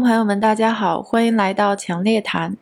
朋友们，大家好，欢迎来到强烈谈。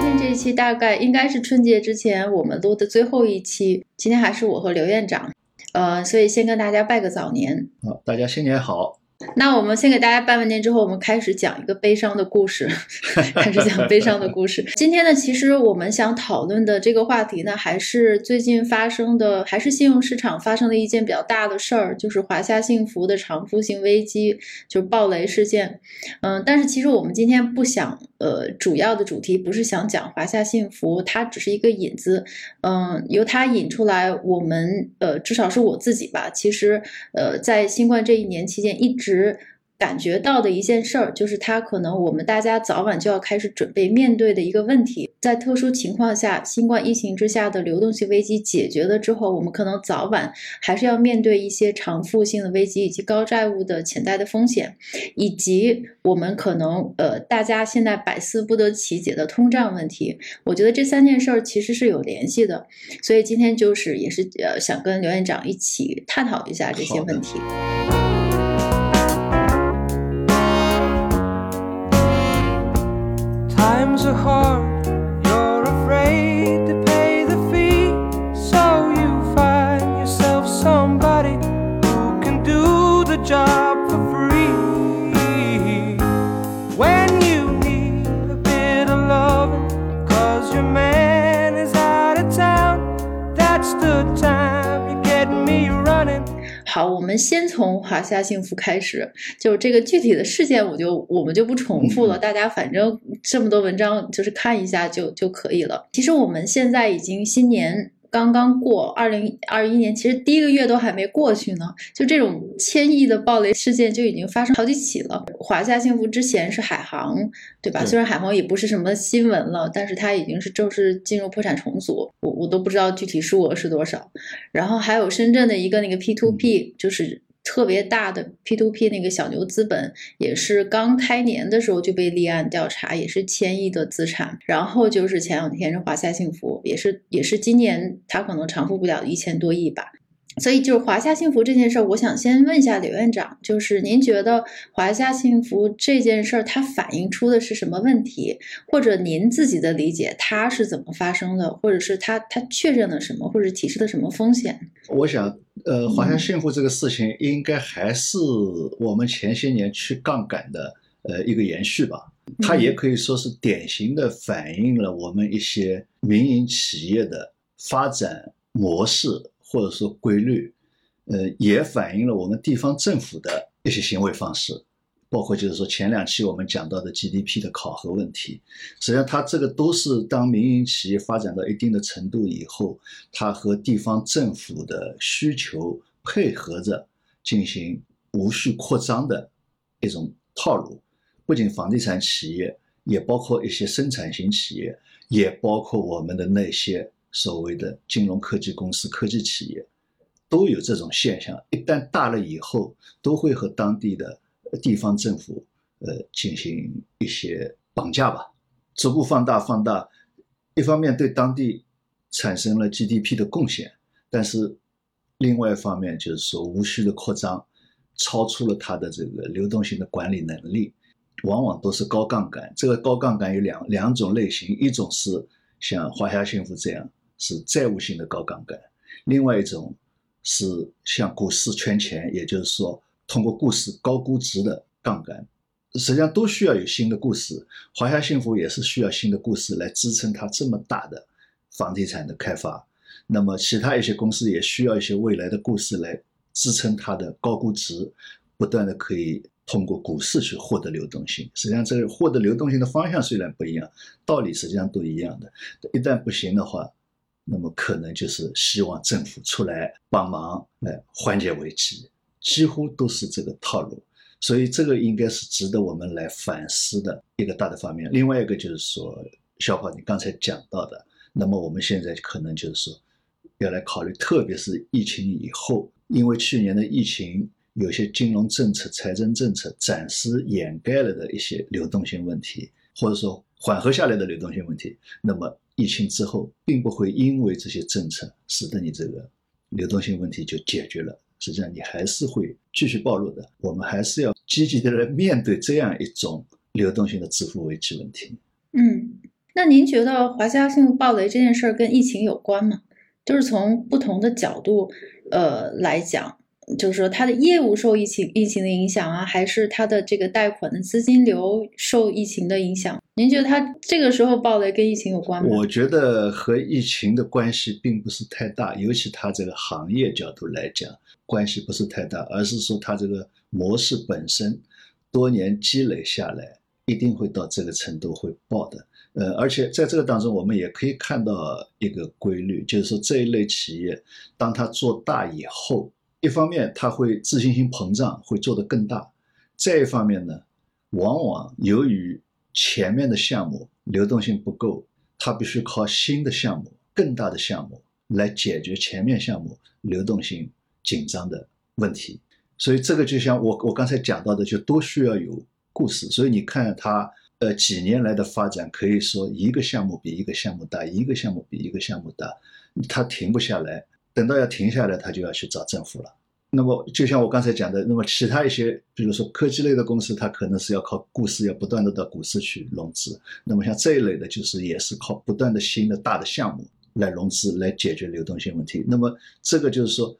今天这一期大概应该是春节之前我们录的最后一期，今天还是我和刘院长，呃，所以先跟大家拜个早年。好，大家新年好。那我们先给大家拜完年之后，我们开始讲一个悲伤的故事，开始讲悲伤的故事。今天呢，其实我们想讨论的这个话题呢，还是最近发生的，还是信用市场发生的一件比较大的事儿，就是华夏幸福的偿付性危机，就是暴雷事件。嗯，但是其实我们今天不想，呃，主要的主题不是想讲华夏幸福，它只是一个引子。嗯，由它引出来，我们呃，至少是我自己吧，其实呃，在新冠这一年期间一直。直感觉到的一件事儿，就是它可能我们大家早晚就要开始准备面对的一个问题。在特殊情况下，新冠疫情之下的流动性危机解决了之后，我们可能早晚还是要面对一些偿付性的危机，以及高债务的潜在的风险，以及我们可能呃大家现在百思不得其解的通胀问题。我觉得这三件事儿其实是有联系的，所以今天就是也是呃想跟刘院长一起探讨一下这些问题。从华夏幸福开始，就这个具体的事件，我就我们就不重复了，大家反正这么多文章，就是看一下就就可以了。其实我们现在已经新年刚刚过，二零二一年，其实第一个月都还没过去呢，就这种千亿的暴雷事件就已经发生好几起了。华夏幸福之前是海航，对吧？虽然海航也不是什么新闻了，但是它已经是正式进入破产重组，我我都不知道具体数额是多少。然后还有深圳的一个那个 P to P，就是特别大的 P to P 那个小牛资本，也是刚开年的时候就被立案调查，也是千亿的资产。然后就是前两天是华夏幸福，也是也是今年它可能偿付不了一千多亿吧。所以就是华夏幸福这件事儿，我想先问一下刘院长，就是您觉得华夏幸福这件事儿它反映出的是什么问题，或者您自己的理解它是怎么发生的，或者是它它确认了什么，或者提示了什么风险？我想，呃，华夏幸福这个事情应该还是我们前些年去杠杆的呃一个延续吧。它也可以说是典型的反映了我们一些民营企业的发展模式或者说规律，呃，也反映了我们地方政府的一些行为方式，包括就是说前两期我们讲到的 GDP 的考核问题，实际上它这个都是当民营企业发展到一定的程度以后，它和地方政府的需求配合着进行无序扩张的一种套路。不仅房地产企业，也包括一些生产型企业，也包括我们的那些所谓的金融科技公司、科技企业，都有这种现象。一旦大了以后，都会和当地的地方政府呃进行一些绑架吧，逐步放大放大。一方面对当地产生了 GDP 的贡献，但是另外一方面就是说无序的扩张，超出了它的这个流动性的管理能力。往往都是高杠杆。这个高杠杆有两两种类型，一种是像华夏幸福这样是债务性的高杠杆，另外一种是像股市圈钱，也就是说通过股市高估值的杠杆。实际上都需要有新的故事，华夏幸福也是需要新的故事来支撑它这么大的房地产的开发。那么其他一些公司也需要一些未来的故事来支撑它的高估值，不断的可以通过股市去获得流动性。实际上，这个获得流动性的方向虽然不一样，道理实际上都一样的。一旦不行的话，那么可能就是希望政府出来帮忙来缓解危机，几乎都是这个套路。所以这个应该是值得我们来反思的一个大的方面。另外一个就是说，小跑你刚才讲到的，那么我们现在可能就是说，要来考虑，特别是疫情以后，因为去年的疫情有些金融政策、财政政策暂时掩盖了的一些流动性问题，或者说缓和下来的流动性问题，那么疫情之后，并不会因为这些政策使得你这个流动性问题就解决了。实际上，你还是会继续暴露的。我们还是要积极的来面对这样一种流动性的支付危机问题。嗯，那您觉得华夏幸福暴雷这件事儿跟疫情有关吗？就是从不同的角度，呃来讲，就是说它的业务受疫情疫情的影响啊，还是它的这个贷款的资金流受疫情的影响？您觉得它这个时候爆雷跟疫情有关吗？我觉得和疫情的关系并不是太大，尤其它这个行业角度来讲，关系不是太大，而是说它这个模式本身多年积累下来，一定会到这个程度会爆的。呃，而且在这个当中，我们也可以看到一个规律，就是说这一类企业，当它做大以后，一方面它会自信心膨胀，会做得更大；再一方面呢，往往由于前面的项目流动性不够，它必须靠新的项目、更大的项目来解决前面项目流动性紧张的问题。所以这个就像我我刚才讲到的，就都需要有故事。所以你看它。呃，几年来的发展可以说一个项目比一个项目大，一个项目比一个项目大，它停不下来。等到要停下来，它就要去找政府了。那么，就像我刚才讲的，那么其他一些，比如说科技类的公司，它可能是要靠股市，要不断的到股市去融资。那么像这一类的，就是也是靠不断的新的大的项目来融资，来解决流动性问题。那么这个就是说，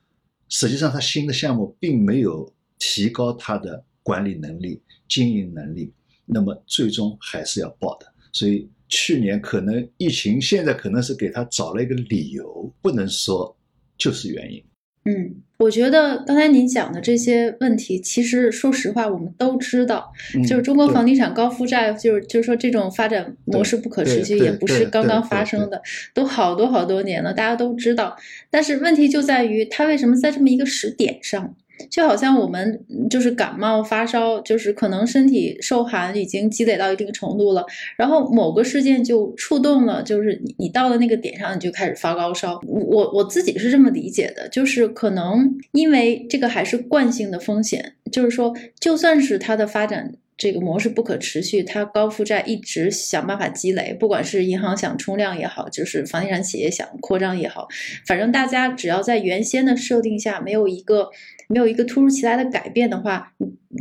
实际上它新的项目并没有提高它的管理能力、经营能力。那么最终还是要报的，所以去年可能疫情，现在可能是给他找了一个理由，不能说就是原因。嗯，我觉得刚才您讲的这些问题，其实说实话，我们都知道，就是中国房地产高负债，就是就是说这种发展模式不可持续，也不是刚刚发生的，都好多好多年了，大家都知道。但是问题就在于，它为什么在这么一个时点上？就好像我们就是感冒发烧，就是可能身体受寒已经积累到一定程度了，然后某个事件就触动了，就是你你到了那个点上，你就开始发高烧。我我自己是这么理解的，就是可能因为这个还是惯性的风险，就是说就算是它的发展。这个模式不可持续，它高负债一直想办法积累，不管是银行想冲量也好，就是房地产企业想扩张也好，反正大家只要在原先的设定下没有一个没有一个突如其来的改变的话，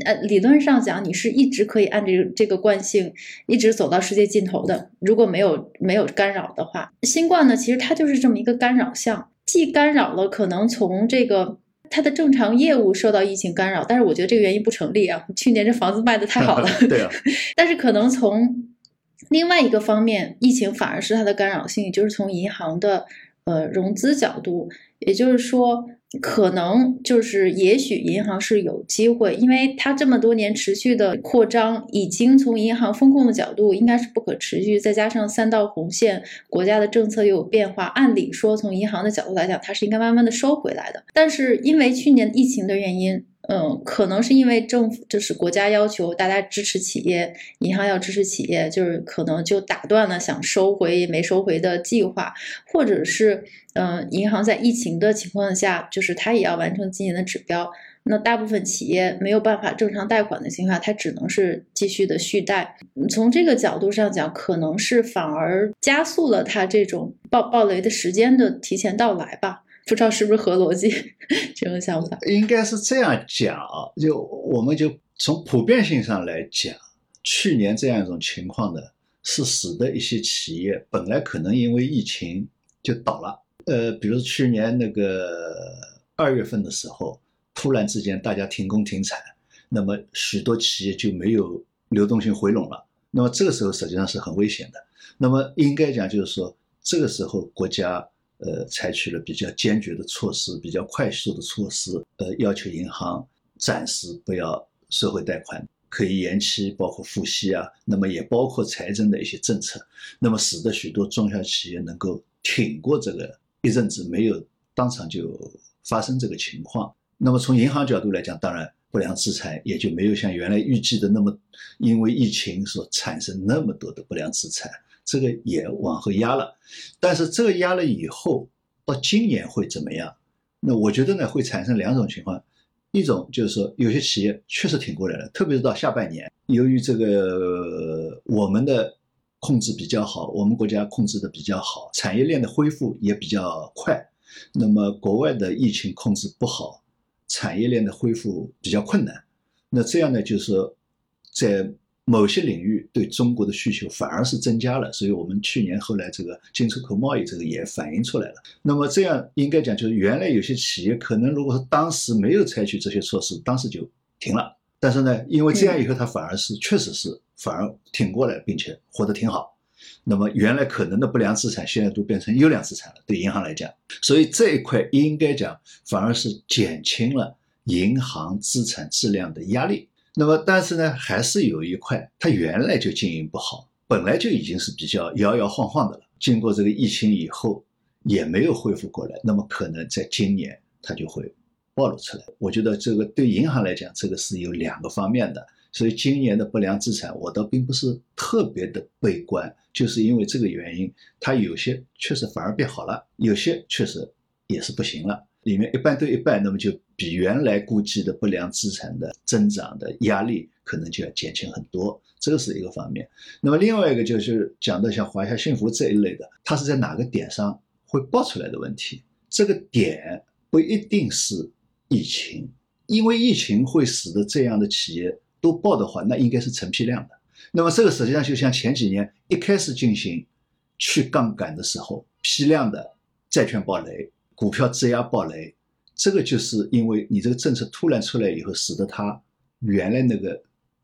呃，理论上讲你是一直可以按这个这个惯性一直走到世界尽头的。如果没有没有干扰的话，新冠呢，其实它就是这么一个干扰项，既干扰了可能从这个。它的正常业务受到疫情干扰，但是我觉得这个原因不成立啊。去年这房子卖的太好了，对啊。但是可能从另外一个方面，疫情反而是它的干扰性，就是从银行的呃融资角度，也就是说。可能就是，也许银行是有机会，因为它这么多年持续的扩张，已经从银行风控的角度应该是不可持续。再加上三道红线，国家的政策又有变化，按理说从银行的角度来讲，它是应该慢慢的收回来的。但是因为去年疫情的原因。嗯，可能是因为政府就是国家要求大家支持企业，银行要支持企业，就是可能就打断了想收回没收回的计划，或者是嗯，银行在疫情的情况下，就是它也要完成今年的指标，那大部分企业没有办法正常贷款的情况下，它只能是继续的续贷。从这个角度上讲，可能是反而加速了它这种暴暴雷的时间的提前到来吧。不知道是不是合逻辑这种想法，应该是这样讲就我们就从普遍性上来讲，去年这样一种情况呢，是使得一些企业本来可能因为疫情就倒了。呃，比如去年那个二月份的时候，突然之间大家停工停产，那么许多企业就没有流动性回笼了。那么这个时候实际上是很危险的。那么应该讲就是说，这个时候国家。呃，采取了比较坚决的措施，比较快速的措施，呃，要求银行暂时不要收回贷款，可以延期，包括付息啊，那么也包括财政的一些政策，那么使得许多中小企业能够挺过这个一阵子，没有当场就发生这个情况。那么从银行角度来讲，当然不良资产也就没有像原来预计的那么，因为疫情所产生那么多的不良资产。这个也往后压了，但是这个压了以后，到今年会怎么样？那我觉得呢，会产生两种情况，一种就是说，有些企业确实挺过来了，特别是到下半年，由于这个我们的控制比较好，我们国家控制的比较好，产业链的恢复也比较快。那么国外的疫情控制不好，产业链的恢复比较困难。那这样呢，就是在某些领域对中国的需求反而是增加了，所以我们去年后来这个进出口贸易这个也反映出来了。那么这样应该讲，就是原来有些企业可能如果说当时没有采取这些措施，当时就停了。但是呢，因为这样以后，它反而是确实是反而挺过来，并且活得挺好。那么原来可能的不良资产，现在都变成优良资产了。对银行来讲，所以这一块应该讲反而是减轻了银行资产质量的压力。那么，但是呢，还是有一块，它原来就经营不好，本来就已经是比较摇摇晃晃的了。经过这个疫情以后，也没有恢复过来，那么可能在今年它就会暴露出来。我觉得这个对银行来讲，这个是有两个方面的。所以今年的不良资产，我倒并不是特别的悲观，就是因为这个原因，它有些确实反而变好了，有些确实也是不行了。里面一半对一半，那么就比原来估计的不良资产的增长的压力可能就要减轻很多，这个是一个方面。那么另外一个就是讲到像华夏幸福这一类的，它是在哪个点上会爆出来的问题？这个点不一定是疫情，因为疫情会使得这样的企业都爆的话，那应该是成批量的。那么这个实际上就像前几年一开始进行去杠杆的时候，批量的债券暴雷。股票质押暴雷，这个就是因为你这个政策突然出来以后，使得它原来那个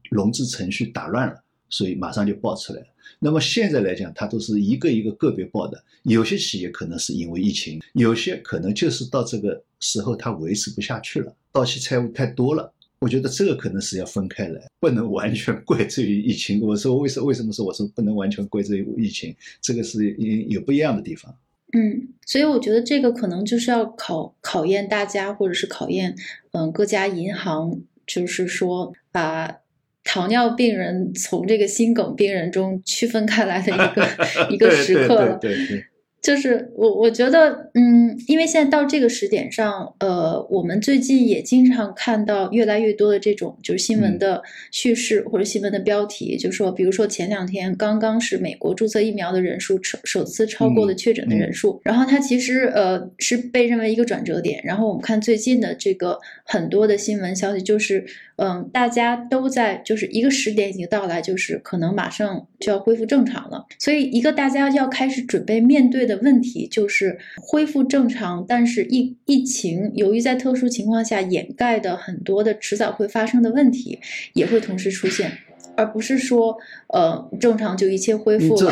融资程序打乱了，所以马上就爆出来了。那么现在来讲，它都是一个一个个别爆的，有些企业可能是因为疫情，有些可能就是到这个时候它维持不下去了，到期债务太多了。我觉得这个可能是要分开来，不能完全怪罪于疫情。我说为什为什么说我说不能完全怪罪于疫情？这个是有不一样的地方。嗯，所以我觉得这个可能就是要考考验大家，或者是考验嗯各家银行，就是说把糖尿病人从这个心梗病人中区分开来的一个 一个时刻了。对对对。就是我，我觉得，嗯，因为现在到这个时点上，呃，我们最近也经常看到越来越多的这种就是新闻的叙事或者新闻的标题，就说，比如说前两天刚刚是美国注册疫苗的人数首首次超过了确诊的人数，然后它其实呃是被认为一个转折点，然后我们看最近的这个很多的新闻消息，就是嗯，大家都在就是一个时点已经到来，就是可能马上就要恢复正常了，所以一个大家要开始准备面对的。的问题就是恢复正常，但是疫疫情由于在特殊情况下掩盖的很多的迟早会发生的问题也会同时出现，而不是说呃正常就一切恢复了，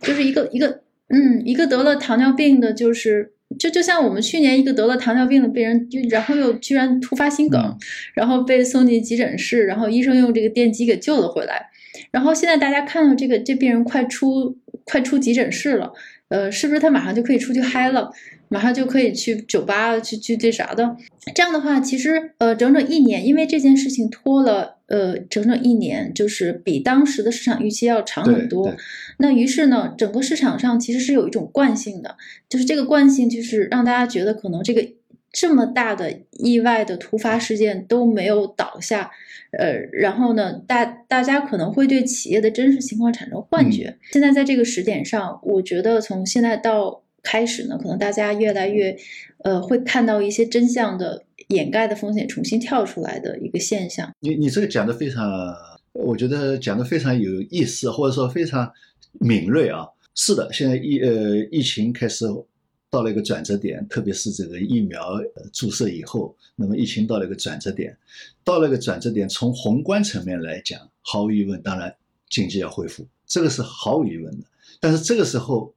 就是一个一个嗯一个得了糖尿病的，就是就就像我们去年一个得了糖尿病的病人，就然后又居然突发心梗，然后被送进急诊室，然后医生用这个电击给救了回来，然后现在大家看到这个这病人快出快出急诊室了。呃，是不是他马上就可以出去嗨了，马上就可以去酒吧去去这啥的？这样的话，其实呃，整整一年，因为这件事情拖了呃整整一年，就是比当时的市场预期要长很多。那于是呢，整个市场上其实是有一种惯性的，就是这个惯性就是让大家觉得可能这个这么大的意外的突发事件都没有倒下。呃，然后呢，大大家可能会对企业的真实情况产生幻觉。现在在这个时点上，我觉得从现在到开始呢，可能大家越来越，呃，会看到一些真相的掩盖的风险重新跳出来的一个现象。你你这个讲的非常，我觉得讲的非常有意思，或者说非常敏锐啊。是的，现在疫呃疫情开始。到了一个转折点，特别是这个疫苗注射以后，那么疫情到了一个转折点，到了一个转折点，从宏观层面来讲，毫无疑问，当然经济要恢复，这个是毫无疑问的。但是这个时候，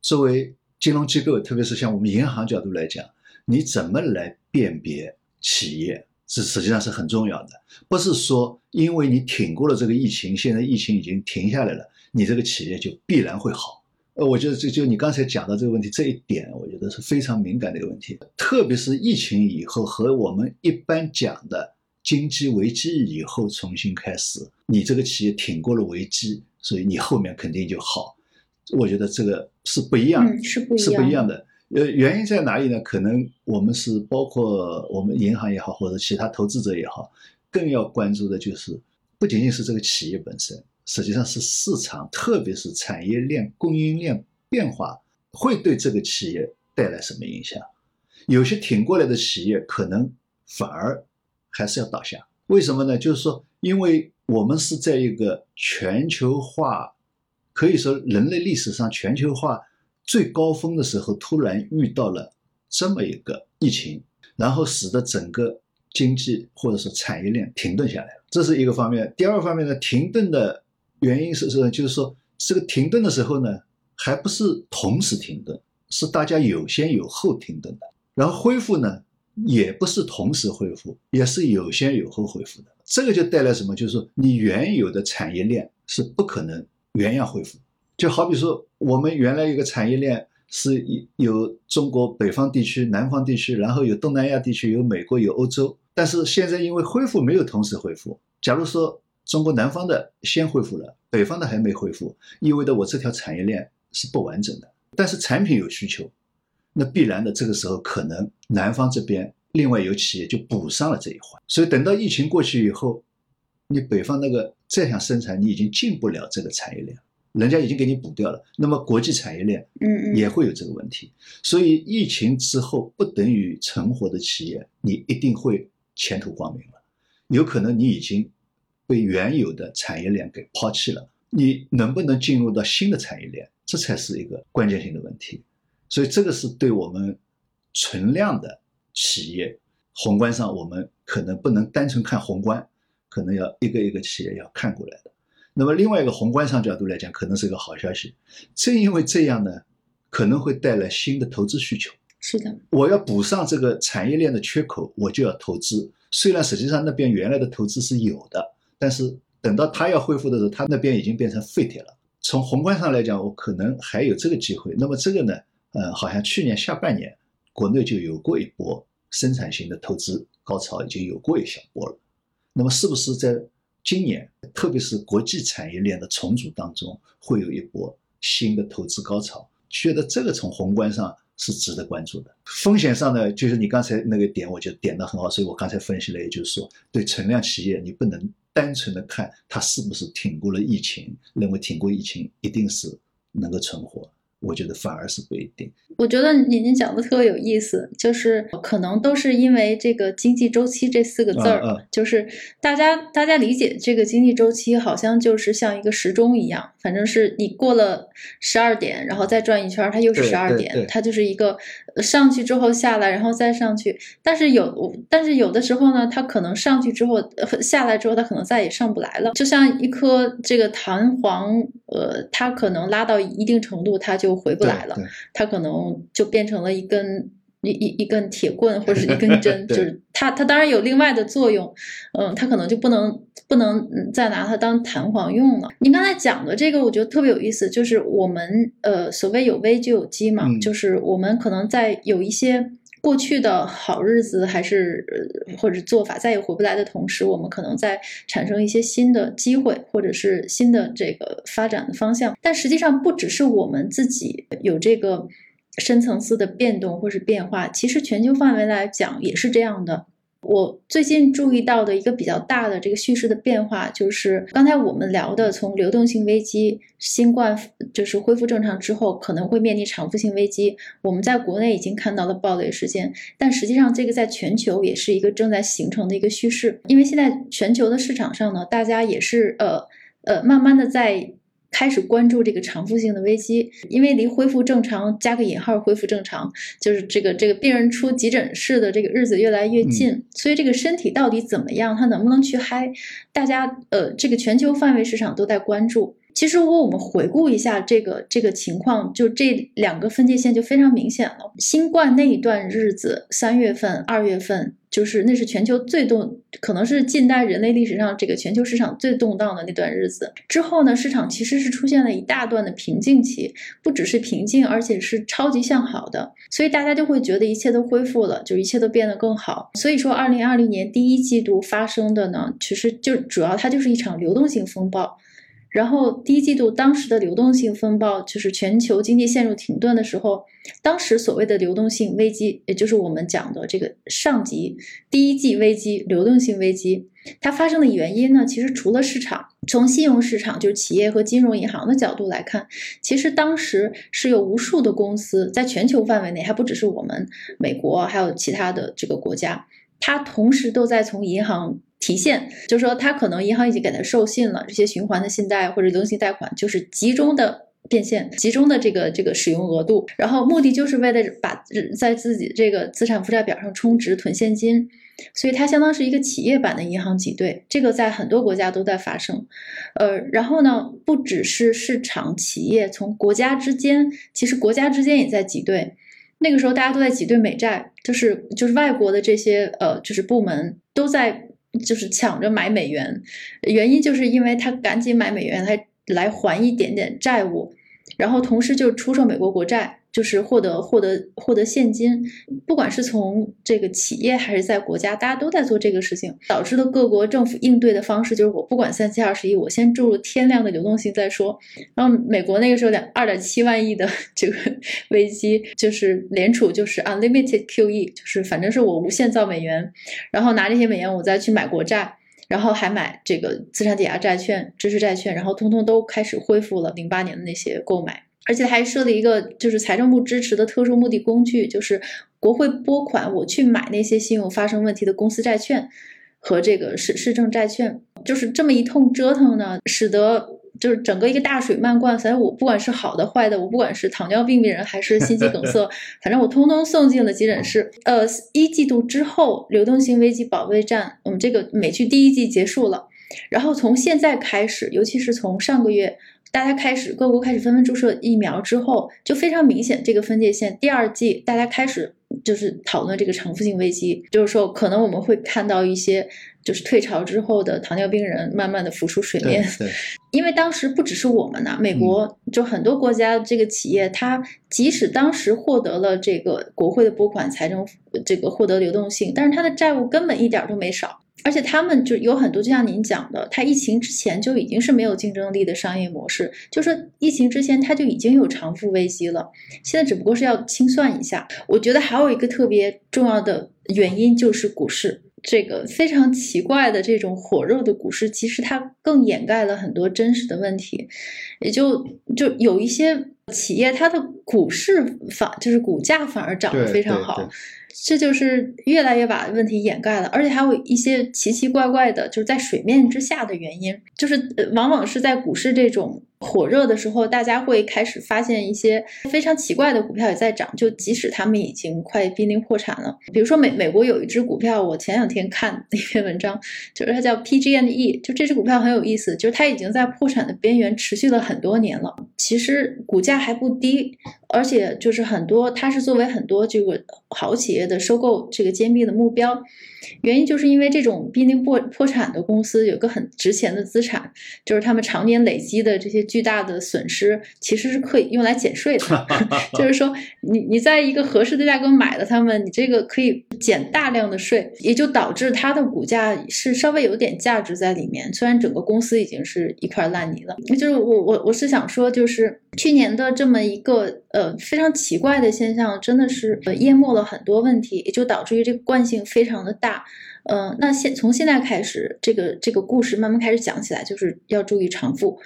作为金融机构，特别是像我们银行角度来讲，你怎么来辨别企业，是实际上是很重要的。不是说因为你挺过了这个疫情，现在疫情已经停下来了，你这个企业就必然会好。呃，我觉得这就你刚才讲的这个问题，这一点我觉得是非常敏感的一个问题，特别是疫情以后和我们一般讲的经济危机以后重新开始，你这个企业挺过了危机，所以你后面肯定就好。我觉得这个是不一样，是不是不一样的。呃，原因在哪里呢？可能我们是包括我们银行也好，或者其他投资者也好，更要关注的就是不仅仅是这个企业本身，实际上是市场，特别是产业链、供应链变化会对这个企业带来什么影响。有些挺过来的企业，可能反而还是要倒下。为什么呢？就是说，因为我们是在一个全球化，可以说人类历史上全球化最高峰的时候，突然遇到了这么一个疫情，然后使得整个经济或者是产业链停顿下来了，这是一个方面。第二方面呢，停顿的原因是是就是说，这个停顿的时候呢，还不是同时停顿，是大家有先有后停顿的。然后恢复呢，也不是同时恢复，也是有先有后恢复的。这个就带来什么？就是说，你原有的产业链是不可能原样恢复。就好比说，我们原来一个产业链是有中国北方地区、南方地区，然后有东南亚地区、有美国、有欧洲。但是现在因为恢复没有同时恢复，假如说中国南方的先恢复了，北方的还没恢复，意味着我这条产业链是不完整的。但是产品有需求。那必然的，这个时候可能南方这边另外有企业就补上了这一环，所以等到疫情过去以后，你北方那个再想生产，你已经进不了这个产业链，人家已经给你补掉了。那么国际产业链，嗯嗯，也会有这个问题。所以疫情之后不等于存活的企业，你一定会前途光明了。有可能你已经被原有的产业链给抛弃了，你能不能进入到新的产业链，这才是一个关键性的问题。所以这个是对我们存量的企业宏观上，我们可能不能单纯看宏观，可能要一个一个企业要看过来的。那么另外一个宏观上角度来讲，可能是一个好消息。正因为这样呢，可能会带来新的投资需求。是的，我要补上这个产业链的缺口，我就要投资。虽然实际上那边原来的投资是有的，但是等到它要恢复的时候，它那边已经变成废铁了。从宏观上来讲，我可能还有这个机会。那么这个呢？呃，好像去年下半年，国内就有过一波生产型的投资高潮，已经有过一小波了。那么，是不是在今年，特别是国际产业链的重组当中，会有一波新的投资高潮？觉得这个从宏观上是值得关注的。风险上呢，就是你刚才那个点，我就点得很好。所以我刚才分析了，也就是说，对存量企业，你不能单纯的看它是不是挺过了疫情，认为挺过疫情一定是能够存活。我觉得反而是不一定。我觉得您您讲的特别有意思，就是可能都是因为这个经济周期这四个字儿，嗯嗯就是大家大家理解这个经济周期好像就是像一个时钟一样，反正是你过了十二点，然后再转一圈儿，它又是十二点，它就是一个呃上去之后下来，然后再上去。但是有但是有的时候呢，它可能上去之后呃下来之后，它可能再也上不来了，就像一颗这个弹簧，呃，它可能拉到一定程度，它就回不来了。它可能就变成了一根一一一根铁棍或者是一根针，就是它它当然有另外的作用，嗯，它可能就不能不能嗯再拿它当弹簧用了。您刚才讲的这个，我觉得特别有意思，就是我们呃所谓有危就有机嘛，嗯就是我们可能在有一些。过去的好日子还是呃或者做法再也回不来的同时，我们可能在产生一些新的机会，或者是新的这个发展的方向。但实际上，不只是我们自己有这个深层次的变动或是变化，其实全球范围来讲也是这样的。我最近注意到的一个比较大的这个叙事的变化，就是刚才我们聊的，从流动性危机、新冠就是恢复正常之后，可能会面临偿付性危机。我们在国内已经看到了暴雷事件，但实际上这个在全球也是一个正在形成的一个叙事。因为现在全球的市场上呢，大家也是呃呃慢慢的在。开始关注这个偿付性的危机，因为离恢复正常加个引号恢复正常，就是这个这个病人出急诊室的这个日子越来越近，所以这个身体到底怎么样，他能不能去嗨，大家呃这个全球范围市场都在关注。其实如果我们回顾一下这个这个情况，就这两个分界线就非常明显了。新冠那一段日子，三月份、二月份，就是那是全球最动，可能是近代人类历史上这个全球市场最动荡的那段日子。之后呢，市场其实是出现了一大段的平静期，不只是平静，而且是超级向好的。所以大家就会觉得一切都恢复了，就一切都变得更好。所以说，二零二零年第一季度发生的呢，其实就主要它就是一场流动性风暴。然后第一季度当时的流动性风暴，就是全球经济陷入停顿的时候，当时所谓的流动性危机，也就是我们讲的这个上级第一季危机、流动性危机，它发生的原因呢，其实除了市场，从信用市场就是企业和金融银行的角度来看，其实当时是有无数的公司在全球范围内，还不只是我们美国，还有其他的这个国家，它同时都在从银行。提现就是说，他可能银行已经给他授信了，这些循环的信贷或者流动性贷款就是集中的变现，集中的这个这个使用额度，然后目的就是为了把在自己这个资产负债表上充值囤现金，所以它相当是一个企业版的银行挤兑，这个在很多国家都在发生。呃，然后呢，不只是市场企业，从国家之间，其实国家之间也在挤兑。那个时候大家都在挤兑美债，就是就是外国的这些呃就是部门都在。就是抢着买美元，原因就是因为他赶紧买美元来来还一点点债务，然后同时就出售美国国债。就是获得获得获得现金，不管是从这个企业还是在国家，大家都在做这个事情，导致的各国政府应对的方式就是我不管三七二十一，我先注入天量的流动性再说。然后美国那个时候两二点七万亿的 这个危机，就是联储就是 unlimited QE，就是反正是我无限造美元，然后拿这些美元我再去买国债，然后还买这个资产抵押债券、支持债券，然后通通都开始恢复了零八年的那些购买。而且还设立一个就是财政部支持的特殊目的工具，就是国会拨款，我去买那些信用发生问题的公司债券和这个市市政债券，就是这么一通折腾呢，使得就是整个一个大水漫灌。反正我不管是好的坏的，我不管是糖尿病病人还是心肌梗塞，反正我通通送进了急诊室。呃，一季度之后，流动性危机保卫战，我们这个美剧第一季结束了，然后从现在开始，尤其是从上个月。大家开始各国开始纷纷注射疫苗之后，就非常明显这个分界线。第二季大家开始就是讨论这个偿付性危机，就是说可能我们会看到一些就是退潮之后的糖尿病人慢慢的浮出水面。对，因为当时不只是我们呐，美国就很多国家这个企业，它即使当时获得了这个国会的拨款，财政这个获得流动性，但是它的债务根本一点都没少。而且他们就有很多，就像您讲的，它疫情之前就已经是没有竞争力的商业模式，就是疫情之前它就已经有偿付危机了，现在只不过是要清算一下。我觉得还有一个特别重要的原因就是股市这个非常奇怪的这种火热的股市，其实它更掩盖了很多真实的问题，也就就有一些企业它的股市反就是股价反而涨得非常好。这就是越来越把问题掩盖了，而且还有一些奇奇怪怪的，就是在水面之下的原因，就是往往是在股市这种。火热的时候，大家会开始发现一些非常奇怪的股票也在涨，就即使他们已经快濒临破产了。比如说美美国有一只股票，我前两天看一篇文章，就是它叫 PG&E，就这只股票很有意思，就是它已经在破产的边缘持续了很多年了，其实股价还不低，而且就是很多它是作为很多这个好企业的收购这个兼并的目标。原因就是因为这种濒临破破产的公司有个很值钱的资产，就是他们常年累积的这些巨大的损失，其实是可以用来减税的。就是说，你你在一个合适的价格买了他们，你这个可以减大量的税，也就导致它的股价是稍微有点价值在里面。虽然整个公司已经是一块烂泥了，就是我我我是想说，就是去年的这么一个呃非常奇怪的现象，真的是呃淹没了很多问题，也就导致于这个惯性非常的大。嗯，那现从现在开始，这个这个故事慢慢开始讲起来，就是要注意偿付，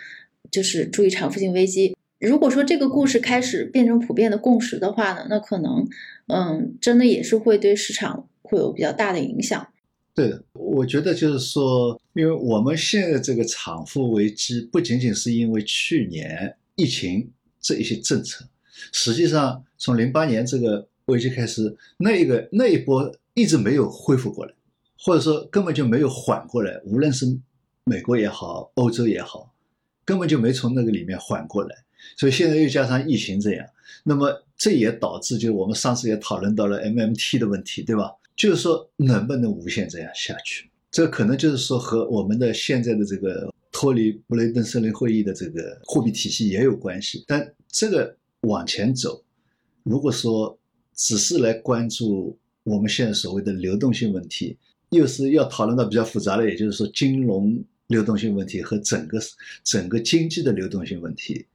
就是注意偿付性危机。如果说这个故事开始变成普遍的共识的话呢，那可能，嗯，真的也是会对市场会有比较大的影响。对的，我觉得就是说，因为我们现在这个偿付危机，不仅仅是因为去年疫情这一些政策，实际上从零八年这个危机开始，那一个那一波。一直没有恢复过来，或者说根本就没有缓过来。无论是美国也好，欧洲也好，根本就没从那个里面缓过来。所以现在又加上疫情这样，那么这也导致，就我们上次也讨论到了 MMT 的问题，对吧？就是说能不能无限这样下去？这可能就是说和我们的现在的这个脱离布雷顿森林会议的这个货币体系也有关系。但这个往前走，如果说只是来关注。我们现在所谓的流动性问题，又是要讨论到比较复杂的，也就是说金融流动性问题和整个整个经济的流动性问题，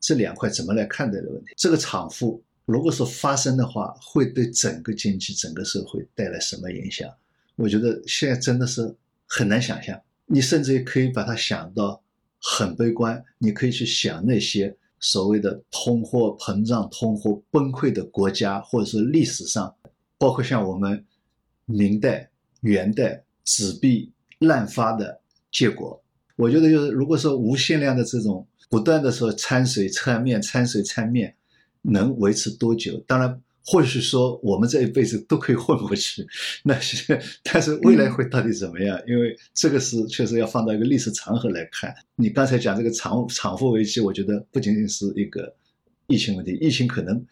这两块怎么来看待的问题？这个偿付如果说发生的话，会对整个经济、整个社会带来什么影响？我觉得现在真的是很难想象。你甚至也可以把它想到很悲观，你可以去想那些所谓的通货膨胀、通货崩溃的国家，或者是历史上，包括像我们明代、元代纸币滥发的结果。我觉得就是，如果说无限量的这种不断的说掺水掺面、掺水掺面。能维持多久？当然，或许说我们这一辈子都可以混过去，那是，但是未来会到底怎么样？因为这个是确实要放到一个历史长河来看。你刚才讲这个产产妇危机，我觉得不仅仅是一个疫情问题，疫情可能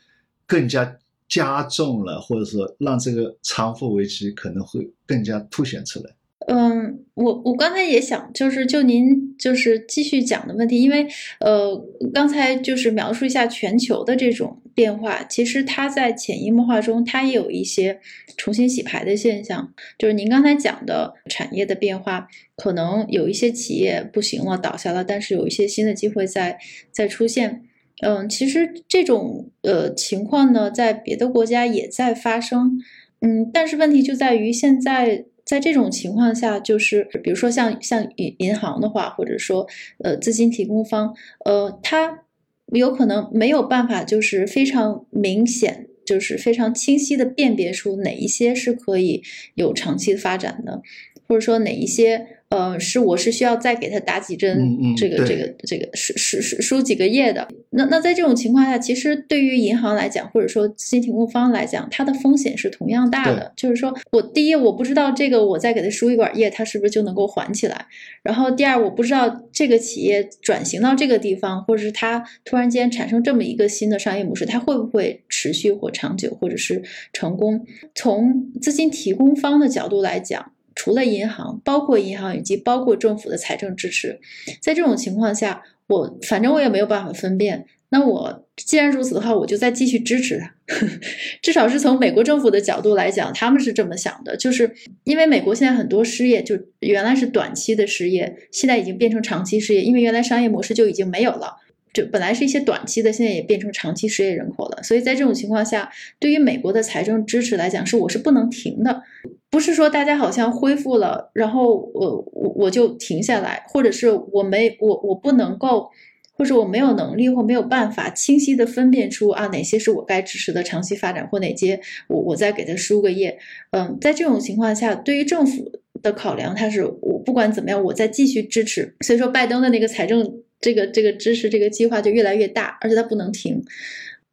更加加重了，或者说让这个偿付危机可能会更加凸显出来。嗯，我我刚才也想，就是就您就是继续讲的问题，因为呃，刚才就是描述一下全球的这种变化，其实它在潜移默化中，它也有一些重新洗牌的现象。就是您刚才讲的产业的变化，可能有一些企业不行了，倒下了，但是有一些新的机会在在出现。嗯，其实这种呃情况呢，在别的国家也在发生。嗯，但是问题就在于现在。在这种情况下，就是比如说像像银银行的话，或者说呃资金提供方，呃，它有可能没有办法，就是非常明显，就是非常清晰的辨别出哪一些是可以有长期的发展的，或者说哪一些。呃，是我是需要再给他打几针，这个这个这个输输输输几个液的。那那在这种情况下，其实对于银行来讲，或者说资金提供方来讲，它的风险是同样大的。就是说我第一，我不知道这个我再给他输一管液，他是不是就能够还起来。然后第二，我不知道这个企业转型到这个地方，或者是它突然间产生这么一个新的商业模式，它会不会持续或长久，或者是成功？从资金提供方的角度来讲。除了银行，包括银行以及包括政府的财政支持，在这种情况下，我反正我也没有办法分辨。那我既然如此的话，我就再继续支持它。至少是从美国政府的角度来讲，他们是这么想的，就是因为美国现在很多失业，就原来是短期的失业，现在已经变成长期失业，因为原来商业模式就已经没有了。就本来是一些短期的，现在也变成长期失业人口了。所以在这种情况下，对于美国的财政支持来讲，是我是不能停的。不是说大家好像恢复了，然后我我我就停下来，或者是我没我我不能够，或者我没有能力或没有办法清晰的分辨出啊哪些是我该支持的长期发展，或哪些我我再给他输个液。嗯，在这种情况下，对于政府的考量，它是我不管怎么样，我再继续支持。所以说，拜登的那个财政这个这个支持这个计划就越来越大，而且它不能停。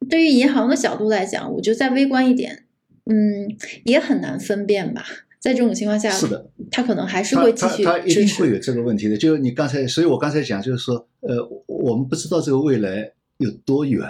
对于银行的角度来讲，我就再微观一点。嗯，也很难分辨吧。在这种情况下，是的，他可能还是会继续他他一定会有这个问题的。就是你刚才，所以我刚才讲，就是说，呃，我们不知道这个未来有多远，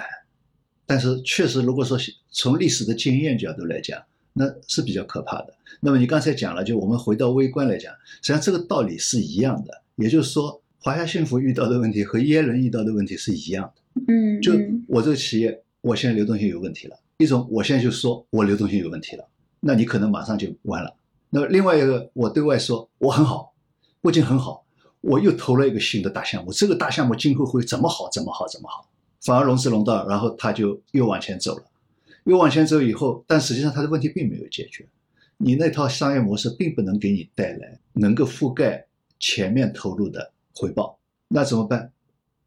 但是确实，如果说从历史的经验角度来讲，那是比较可怕的。那么你刚才讲了，就我们回到微观来讲，实际上这个道理是一样的。也就是说，华夏幸福遇到的问题和耶伦遇到的问题是一样的。嗯，就我这个企业，我现在流动性有问题了。一种，我现在就说我流动性有问题了，那你可能马上就完了。那另外一个，我对外说我很好，不仅很好，我又投了一个新的大项目，这个大项目今后会怎么好，怎么好，怎么好，反而融资融到，然后他就又往前走了，又往前走以后，但实际上他的问题并没有解决，你那套商业模式并不能给你带来能够覆盖前面投入的回报，那怎么办？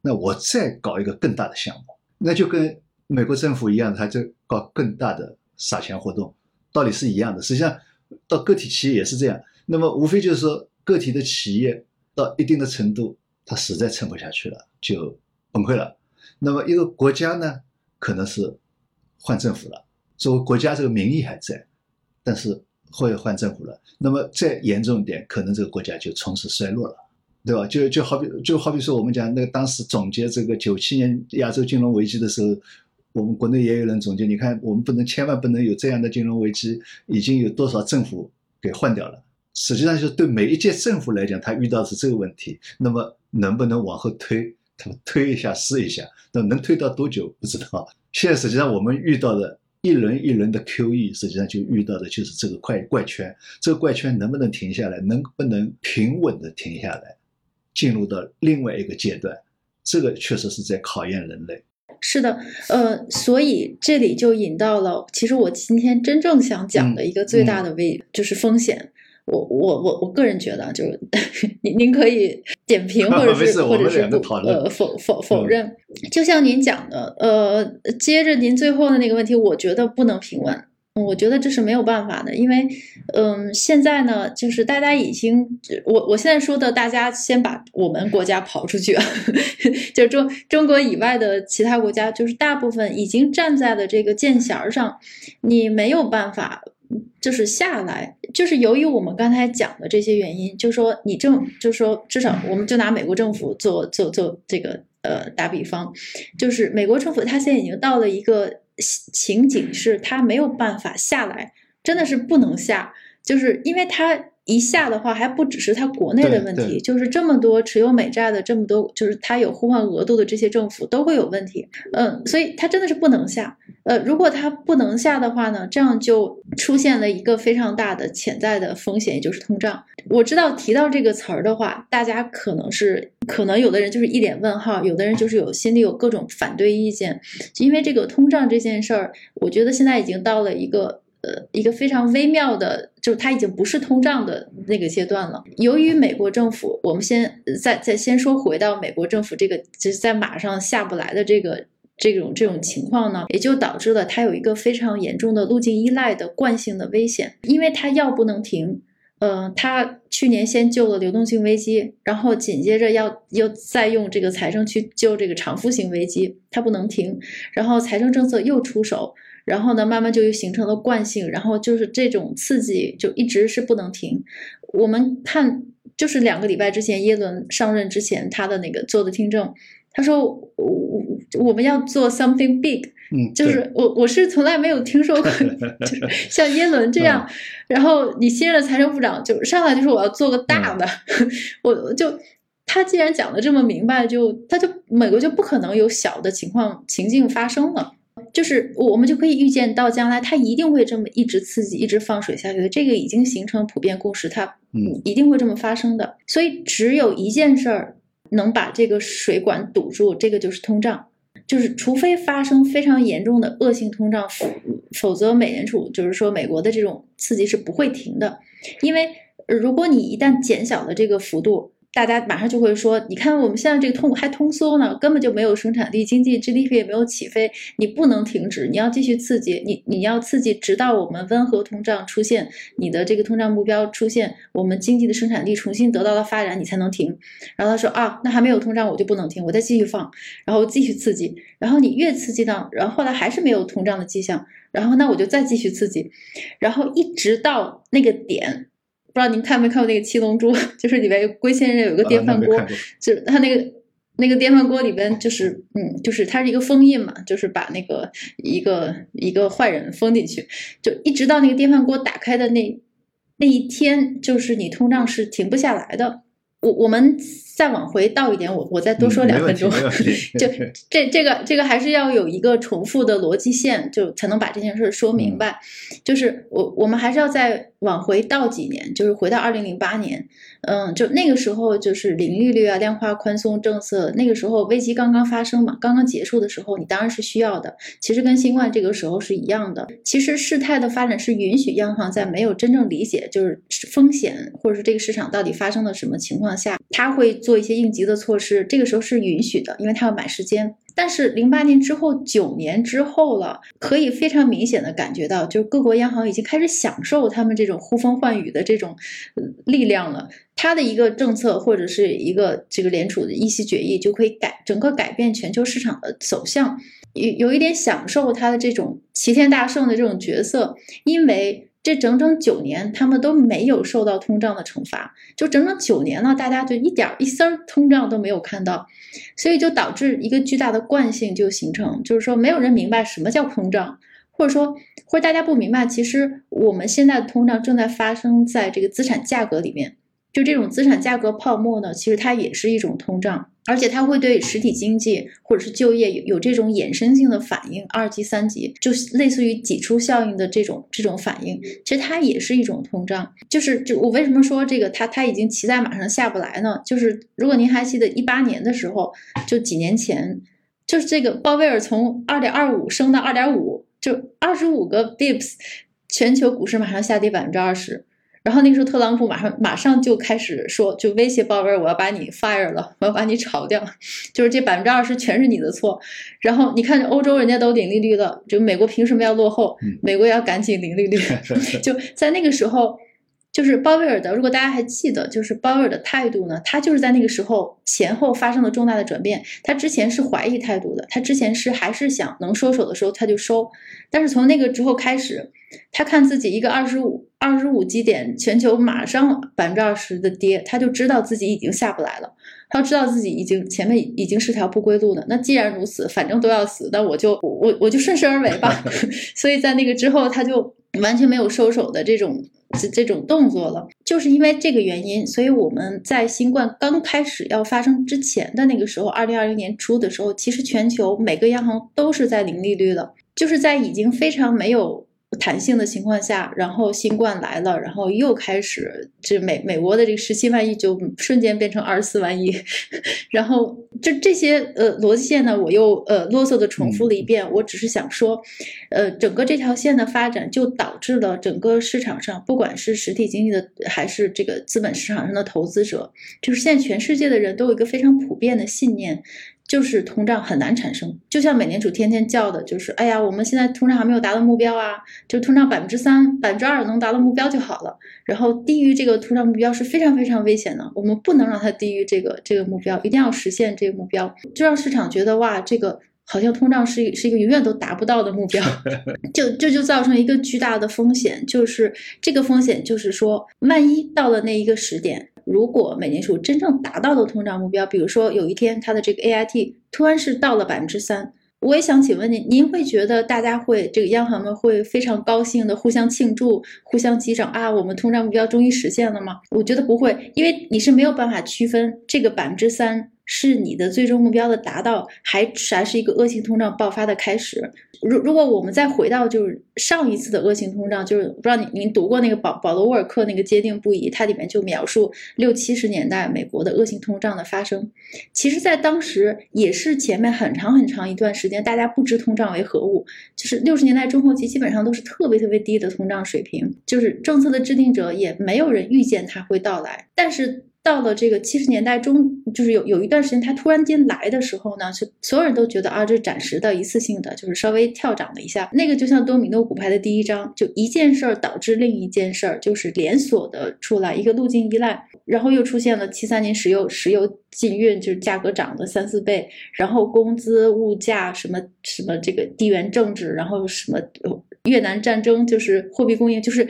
那我再搞一个更大的项目，那就跟。美国政府一样，他就搞更大的撒钱活动，道理是一样的。实际上，到个体企业也是这样。那么，无非就是说，个体的企业到一定的程度，它实在撑不下去了，就崩溃了。那么，一个国家呢，可能是换政府了，作为国家这个名义还在，但是会换政府了。那么，再严重一点，可能这个国家就从此衰落了。对吧？就就好比就好比说，我们讲那个当时总结这个九七年亚洲金融危机的时候。我们国内也有人总结，你看，我们不能千万不能有这样的金融危机，已经有多少政府给换掉了。实际上，就是对每一届政府来讲，他遇到是这个问题，那么能不能往后推？他们推一下试一下，那能推到多久不知道。现在实际上我们遇到的一轮一轮的 QE，实际上就遇到的就是这个怪怪圈。这个怪圈能不能停下来？能不能平稳的停下来？进入到另外一个阶段，这个确实是在考验人类。是的，呃，所以这里就引到了，其实我今天真正想讲的一个最大的危、就是风险。我我我我个人觉得，就是 您您可以点评或者 是或者是不呃否否否嗯认。就像您讲的，呃，接着您最后的那个问题，我觉得不能平稳。我觉得这是没有办法的，因为，嗯，现在呢，就是大家已经，我我现在说的，大家先把我们国家刨出去啊，就中中国以外的其他国家，就是大部分已经站在了这个剑弦上，你没有办法，就是下来，就是由于我们刚才讲的这些原因，就说你政，就说至少我们就拿美国政府做做做这个呃打比方，就是美国政府它现在已经到了一个情景，是他没有办法下来，真的是不能下，就是因为他一下的话，还不只是它国内的问题，就是这么多持有美债的这么多，就是它有互换额度的这些政府都会有问题，嗯，所以它真的是不能下。呃，如果它不能下的话呢，这样就出现了一个非常大的潜在的风险，也就是通胀。我知道提到这个词儿的话，大家可能是可能有的人就是一脸问号，有的人就是有心里有各种反对意见，因为这个通胀这件事儿，我觉得现在已经到了一个呃一个非常微妙的，就是它已经不是通胀的那个阶段了。由于美国政府，我们先再再先说回到美国政府这个就是在马上下不来的这个。这种这种情况呢，也就导致了它有一个非常严重的路径依赖的惯性的危险，因为它药不能停，呃，它去年先救了流动性危机，然后紧接着要又再用这个财政去救这个偿付性危机，它不能停，然后财政政策又出手，然后呢，慢慢就又形成了惯性，然后就是这种刺激就一直是不能停。我们看，就是两个礼拜之前耶伦上任之前，他的那个做的听证，他说我我们要做 something big，嗯，就是我我是从来没有听说过，就是像耶伦这样，然后你新任的财政部长就上来就说我要做个大的，我 我就他既然讲的这么明白，就他就美国就不可能有小的情况情境发生了。就是我们就可以预见到将来，它一定会这么一直刺激，一直放水下去的。这个已经形成普遍共识，它嗯一定会这么发生的。所以只有一件事儿能把这个水管堵住，这个就是通胀。就是除非发生非常严重的恶性通胀，否否则美联储就是说美国的这种刺激是不会停的。因为呃如果你一旦减小了这个幅度，大家马上就会说，你看我们现在这个通还通缩呢，根本就没有生产力，经济 GDP 也没有起飞，你不能停止，你要继续刺激，你你要刺激，直到我们温和通胀出现，你的这个通胀目标出现，我们经济的生产力重新得到了发展，你才能停。然后他说啊，那还没有通胀，我就不能停，我再继续放，然后继续刺激，然后你越刺激到，然后后来还是没有通胀的迹象，然后那我就再继续刺激，然后一直到那个点。不知道您看没看过那个《七龙珠》，就是里面龟仙人有一个电饭锅，就是它那个那个电饭锅里边，就是嗯，就是它是一个封印嘛，就是把那个一个一个坏人封进去，就一直到那个电饭锅打开的那那一天，就是你通胀是停不下来的。我我们再往回倒一点，我我再多说嗯两分钟，就这这个这个还是要有一个重复的逻辑线，就才能把这件事说明白。就是我我们还是要再往回倒几年，就是回到二零零八年，嗯，就那个时候就是零利率啊、量化宽松政策，那个时候危机刚刚发生嘛，刚刚结束的时候，你当然是需要的。其实跟新冠这个时候是一样的。其实事态的发展是允许央行在没有真正理解就是风险或者是这个市场到底发生了什么情况下，它会做一些应急的措施，这个时候是允许的，因为它要买时间。但是零八年之后，九年之后了，可以非常明显的感觉到，就是各国央行已经开始享受他们这种呼风唤雨的这种力量了。它的一个政策或者是一个这个联储的议息决议，就可以改整个改变全球市场的走向，有有一点享受它的这种齐天大圣的这种角色，因为。这整整九年，他们都没有受到通胀的惩罚，就整整九年了，大家就一点一丝儿通胀都没有看到，所以就导致一个巨大的惯性就形成，就是说没有人明白什么叫通胀，或者说或者大家不明白，其实我们现在的通胀正在发生在这个资产价格里面，就这种资产价格泡沫呢，其实它也是一种通胀，而且它会对实体经济或者是就业有有这种衍生性的反应，二级、三级，就类似于挤出效应的这种这种反应，其实它也是一种通胀。就是就我为什么说这个它它已经骑在马上下不来呢？就是如果您还记得一八年的时候，就几年前，就是这个鲍威尔从二点二五升到二点五，就二十五个 bips，全球股市马上下跌百分之二十。然后那个时候，特朗普马上马上就开始说，就威胁鲍威尔，我要把你 fire 了，我要把你炒掉，就是这百分之二十全是你的错。然后你看，欧洲人家都零利率了，就美国凭什么要落后？美国要赶紧零利率。就在那个时候，就是鲍威尔的，如果大家还记得，就是鲍威尔的态度呢，他就是在那个时候前后发生了重大的转变。他之前是怀疑态度的，他之前是还是想能收手的时候他就收，但是从那个之后开始，他看自己一个二十五。二十五基点，全球马上百分之二十的跌，他就知道自己已经下不来了。他知道自己已经前面已经是条不归路了。那既然如此，反正都要死，那我就我我就顺势而为吧。所以在那个之后，他就完全没有收手的这种这种动作了。就是因为这个原因，所以我们在新冠刚开始要发生之前的那个时候，二零二零年初的时候，其实全球每个央行都是在零利率了，就是在已经非常没有。弹性的情况下，然后新冠来了，然后又开始这美美国的这个十七万亿就瞬间变成二十四万亿，然后这这些呃逻辑线呢，我又呃啰嗦的重复了一遍。我只是想说，呃，整个这条线的发展就导致了整个市场上，不管是实体经济的还是这个资本市场上的投资者，就是现在全世界的人都有一个非常普遍的信念。就是通胀很难产生，就像美联储天天叫的，就是哎呀，我们现在通胀还没有达到目标啊，就通胀百分之三、百分之二能达到目标就好了。然后低于这个通胀目标是非常非常危险的，我们不能让它低于这个这个目标，一定要实现这个目标，就让市场觉得哇，这个好像通胀是是一个永远都达不到的目标，就这就造成一个巨大的风险，就是这个风险就是说，万一到了那一个时点。如果美联储真正达到了通胀目标，比如说有一天它的这个 AIT 突然是到了百分之三，我也想请问您，您会觉得大家会这个央行们会非常高兴的互相庆祝、互相击掌啊？我们通胀目标终于实现了吗？我觉得不会，因为你是没有办法区分这个百分之三。是你的最终目标的达到，还还是一个恶性通胀爆发的开始？如如果我们再回到就是上一次的恶性通胀，就是不知道您您读过那个保保罗沃尔克那个坚定不移，它里面就描述六七十年代美国的恶性通胀的发生。其实，在当时也是前面很长很长一段时间，大家不知通胀为何物，就是六十年代中后期基本上都是特别特别低的通胀水平，就是政策的制定者也没有人预见它会到来，但是。到了这个七十年代中，就是有有一段时间，它突然间来的时候呢，是所有人都觉得啊，这暂时的、一次性的，就是稍微跳涨了一下。那个就像多米诺骨牌的第一章，就一件事儿导致另一件事儿，就是连锁的出来一个路径依赖，然后又出现了七三年石油石油禁运，就是价格涨了三四倍，然后工资、物价什么什么这个地缘政治，然后什么越南战争，就是货币供应，就是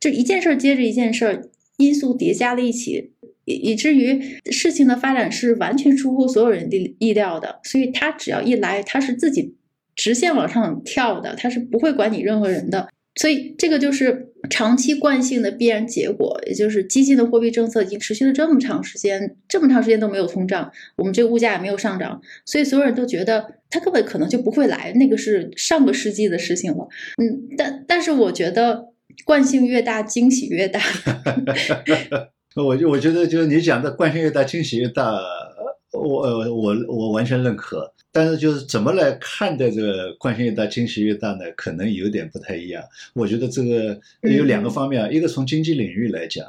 这一件事儿接着一件事儿，因素叠加了一起。以以至于事情的发展是完全出乎所有人的意料的，所以他只要一来，他是自己直线往上跳的，他是不会管你任何人的。所以这个就是长期惯性的必然结果，也就是激进的货币政策已经持续了这么长时间，这么长时间都没有通胀，我们这个物价也没有上涨，所以所有人都觉得他根本可能就不会来，那个是上个世纪的事情了。嗯，但但是我觉得惯性越大，惊喜越大。我就我觉得，就是你讲的惯性越大，惊喜越大，我我我完全认可。但是就是怎么来看待这个惯性越大，惊喜越大呢？可能有点不太一样。我觉得这个有两个方面啊，一个从经济领域来讲，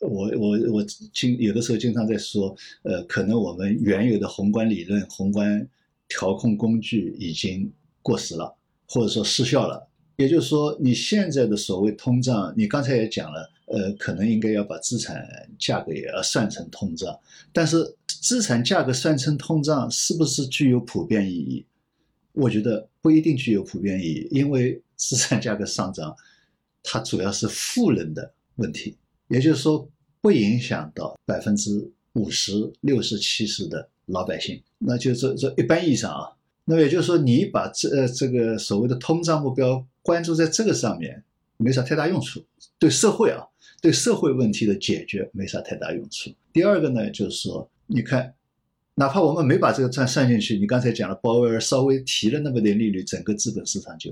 我我我经有的时候经常在说，呃，可能我们原有的宏观理论、宏观调控工具已经过时了，或者说失效了。也就是说，你现在的所谓通胀，你刚才也讲了。呃，可能应该要把资产价格也要算成通胀，但是资产价格算成通胀是不是具有普遍意义？我觉得不一定具有普遍意义，因为资产价格上涨，它主要是富人的问题，也就是说不影响到百分之五十六十七十的老百姓，那就是这一般意义上啊，那么也就是说你把这呃这个所谓的通胀目标关注在这个上面，没啥太大用处，对社会啊。对社会问题的解决没啥太大用处。第二个呢，就是说，你看，哪怕我们没把这个算算进去，你刚才讲了，鲍威尔稍微提了那么点利率，整个资本市场就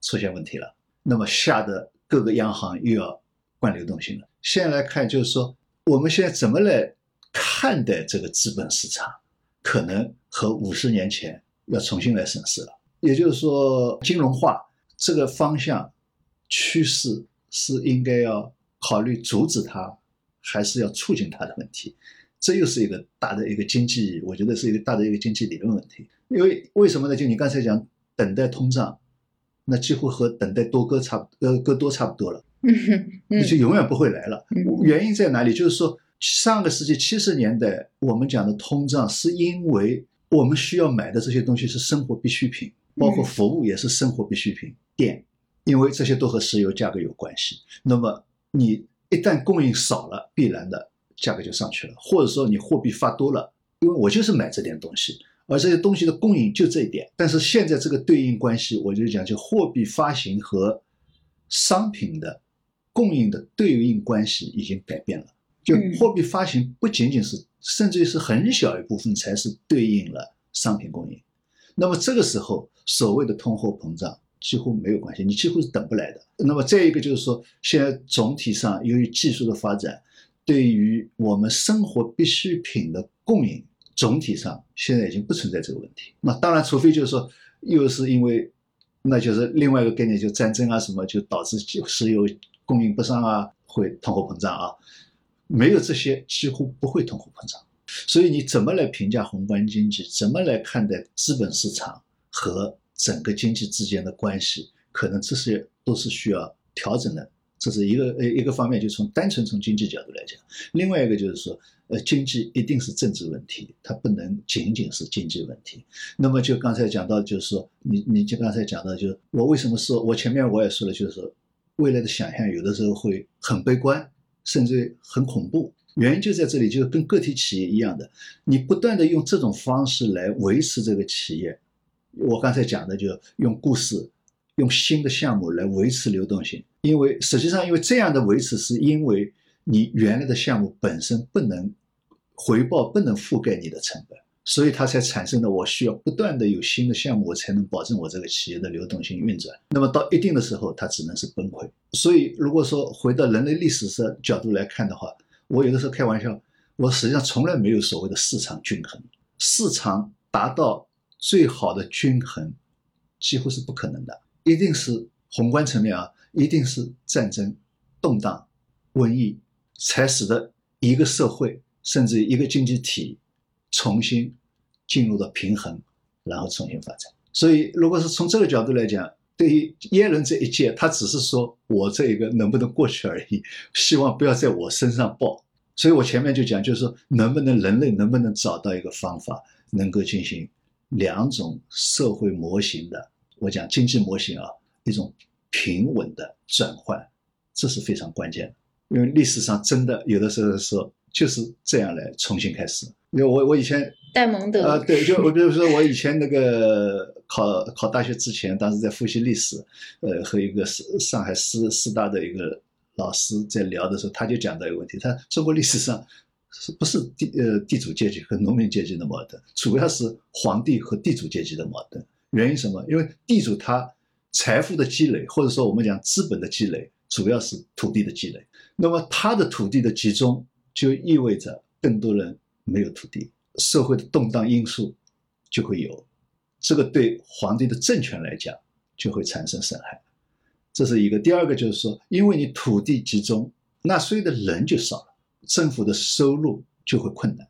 出现问题了，那么吓得各个央行又要灌流动性了。现在来看，就是说，我们现在怎么来看待这个资本市场，可能和五十年前要重新来审视了。也就是说，金融化这个方向趋势是应该要考虑阻止它，还是要促进它的问题？这又是一个大的一个经济，我觉得是一个大的一个经济理论问题。因为为什么呢？就你刚才讲，等待通胀，那几乎和等待多哥差不呃哥多差不多了。嗯你就永远不会来了嗯。原因在哪里？就是说，上个世纪七十年代我们讲的通胀，是因为我们需要买的这些东西是生活必需品，包括服务也是生活必需品，电，因为这些都和石油价格有关系。那么你一旦供应少了，必然的价格就上去了，或者说你货币发多了，因为我就是买这点东西。而这些东西的供应就这一点，但是现在这个对应关系，我就讲，就货币发行和商品的供应的对应关系已经改变了。就嗯货币发行不仅仅是，甚至于是很小一部分才是对应了商品供应。那么这个时候，所谓的通货膨胀几乎没有关系，你几乎是等不来的。那么再一个就是说，现在总体上由于技术的发展，对于我们生活必需品的供应，总体上现在已经不存在这个问题。那当然，除非就是说，又是因为，那就是另外一个概念，就战争啊什么，就导致石油供应不上啊，会通货膨胀啊。没有这些，几乎不会通货膨胀。所以你怎么来评价宏观经济？怎么来看待资本市场和整个经济之间的关系？可能这些都是需要调整的。这是一个呃一个方面，就从单纯从经济角度来讲。另外一个就是说，呃，经济一定是政治问题，它不能仅仅是经济问题。那么就刚才讲到，就是说，你你就刚才讲到，就是我为什么说，我前面我也说了，就是说，未来的想象有的时候会很悲观，甚至很恐怖。原因就在这里，就跟个体企业一样的，你不断的用这种方式来维持这个企业。我刚才讲的，就用故事，用新的项目来维持流动性。因为实际上，因为这样的维持，是因为你原来的项目本身不能回报，不能覆盖你的成本，所以它才产生的我需要不断的有新的项目，我才能保证我这个企业的流动性运转。那么到一定的时候，它只能是崩溃。所以，如果说回到人类历史的角度来看的话，我有的时候开玩笑，我实际上从来没有所谓的市场均衡，市场达到最好的均衡，几乎是不可能的，一定是宏观层面啊，一定是战争、动荡、瘟疫，才使得一个社会甚至一个经济体重新进入到平衡，然后重新发展。所以，如果是从这个角度来讲，对于耶伦这一届，他只是说我这一个能不能过去而已，希望不要在我身上爆。所以我前面就讲，就是说，能不能人类能不能找到一个方法，能够进行两种社会模型的，我讲经济模型啊，一种平稳的转换，这是非常关键的。因为历史上真的有的时候说就是这样来重新开始。因为我我以前戴蒙德，呃，对，就我比如说我以前那个考考大学之前，当时在复习历史，呃，和一个上上海师师大的一个老师在聊的时候，他就讲到一个问题，他中国历史上是不是地呃地主阶级和农民阶级的矛盾，主要是皇帝和地主阶级的矛盾。原因什么？因为地主他财富的积累，或者说我们讲资本的积累，主要是土地的积累。那么他的土地的集中，就意味着更多人没有土地，社会的动荡因素就会有，这个对皇帝的政权来讲就会产生损害。这是一个。第二个就是说，因为你土地集中，纳税的人就少了，政府的收入就会困难，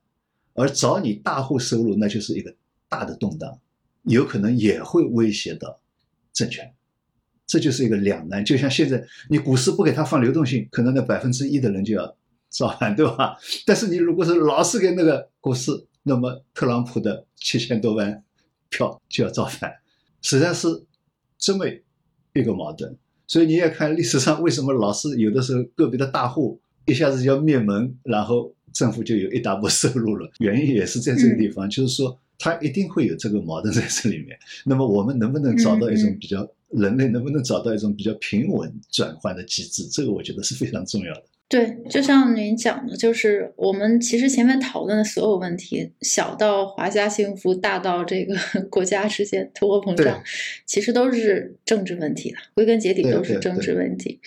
而找你大户收入，那就是一个大的动荡，有可能也会威胁到政权。这就是一个两难，就像现在你股市不给它放流动性，可能那百分之一的人就要造反，对吧？但是你如果是老是给那个股市，那么特朗普的七千多万票就要造反，实际上是这么一个矛盾。所以你也看历史上为什么老是有的时候个别的大户一下子要灭门，然后政府就有一大波收入了，原因也是在这个地方，就是说它一定会有这个矛盾在这里面。那么我们能不能找到一种比较？人类能不能找到一种比较平稳转换的机制？这个我觉得是非常重要的。对，就像您讲的，就是我们其实前面讨论的所有问题，小到华夏幸福，大到这个 国家之间通货膨胀，其实都是政治问题的，归根结底都是政治问题。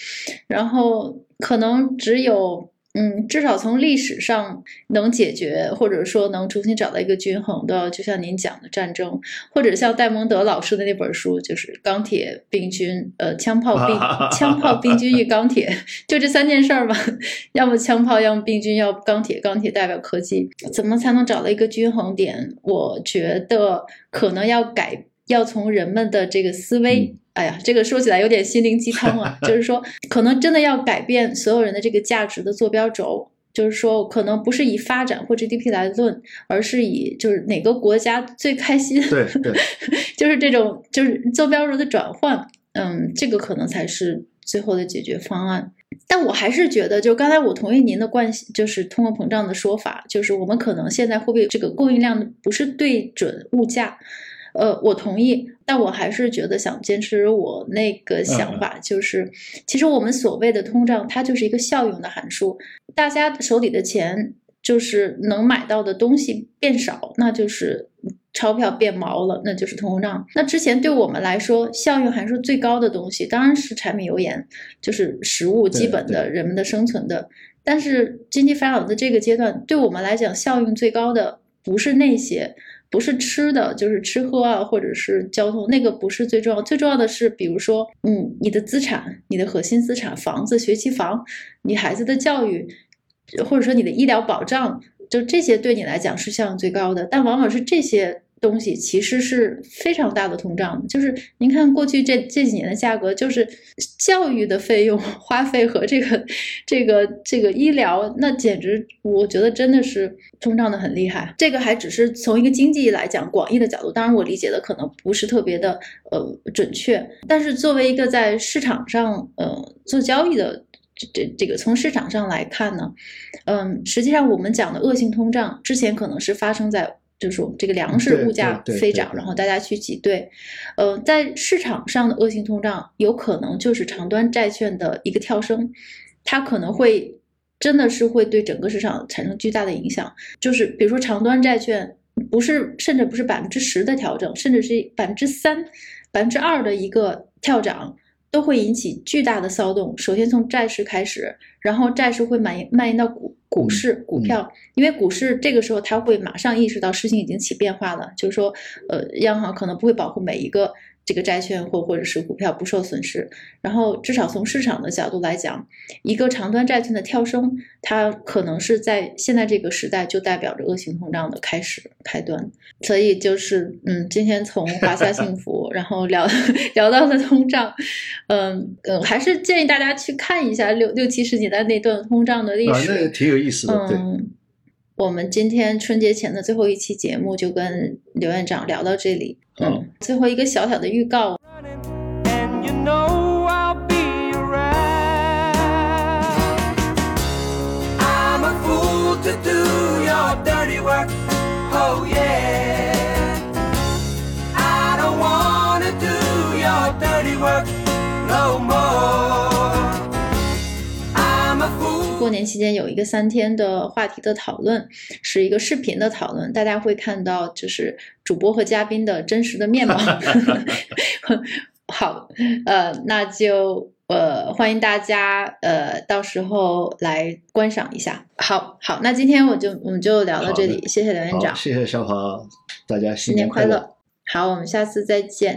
然后可能只有。嗯，至少从历史上能解决，或者说能重新找到一个均衡的，就像您讲的战争，或者像戴蒙德老师的那本书，就是《钢铁病菌》，呃，枪炮病 枪炮病菌与钢铁，就这三件事儿吧。要么枪炮，要么病菌，要不钢铁。钢铁代表科技，怎么才能找到一个均衡点？我觉得可能要改，要从人们的这个思维。嗯哎呀，这个说起来有点心灵鸡汤啊，就是说，可能真的要改变所有人的这个价值的坐标轴。就是说，可能不是以发展或 GDP 来论，而是以就是哪个国家最开心，对对，就是这种就是坐标轴的转换，嗯，这个可能才是最后的解决方案。但我还是觉得，就刚才我同意您的惯性，就是通货膨胀的说法，就是我们可能现在货币这个供应量不是对准物价，呃，我同意，但我还是觉得想坚持我那个想法，就是其实我们所谓的通胀，它就是一个效用的函数，大家手里的钱就是能买到的东西变少，那就是钞票变毛了，那就是通胀。那之前对我们来说，效用函数最高的东西当然是柴米油盐，就是食物基本的人们的生存的。但是经济发展的这个阶段，对我们来讲，效用最高的不是那些。不是吃的，就是吃喝啊，或者是交通，那个不是最重要。最重要的是，比如说，嗯，你的资产，你的核心资产，房子、学区房，你孩子的教育，或者说你的医疗保障，就这些对你来讲是效用最高的。但往往是这些东西其实是非常大的通胀的。就是您看过去这这几年的价格，就是教育的费用 花费和这个这个这个医疗，那简直我觉得真的是通胀的很厉害。这个还只是从一个经济来讲广义的角度，当然我理解的可能不是特别的呃准确，但是作为一个在市场上呃做交易的。这这这个从市场上来看呢，嗯，实际上我们讲的恶性通胀之前可能是发生在就是我们这个粮食物价飞涨，然后大家去挤兑，呃，在市场上的恶性通胀有可能就是长端债券的一个跳升，它可能会真的是会对整个市场产生巨大的影响，就是比如说长端债券不是甚至不是百分之十的调整，甚至是百分之三、百分之二的一个跳涨。都会引起巨大的骚动。首先从债市开始，然后债市会蔓延蔓延到股股市、股票，因为股市这个时候它会马上意识到事情已经起变化了，就是说，呃，央行可能不会保护每一个这个债券或或者是股票不受损失。然后至少从市场的角度来讲，一个长端债券的跳升，它可能是在现在这个时代就代表着恶性通胀的开始开端。所以就是，嗯，今天从华夏幸福，然后聊 聊到了通胀，嗯嗯，还是建议大家去看一下六六七十年代那段通胀的历啊，史。那挺有意思的，对。嗯，我们今天春节前的最后一期节目就跟刘院长聊到这里。嗯，最后一个小小的预告，年期间有一个三天的话题的讨论，是一个视频的讨论，大家会看到就是主播和嘉宾的真实的面貌。好，呃，那就呃欢迎大家呃到时候来观赏一下。好好，那今天我就我们就聊到这里，谢谢刘院，长，谢谢小华，大家新年年快快乐。好，我们下次再见。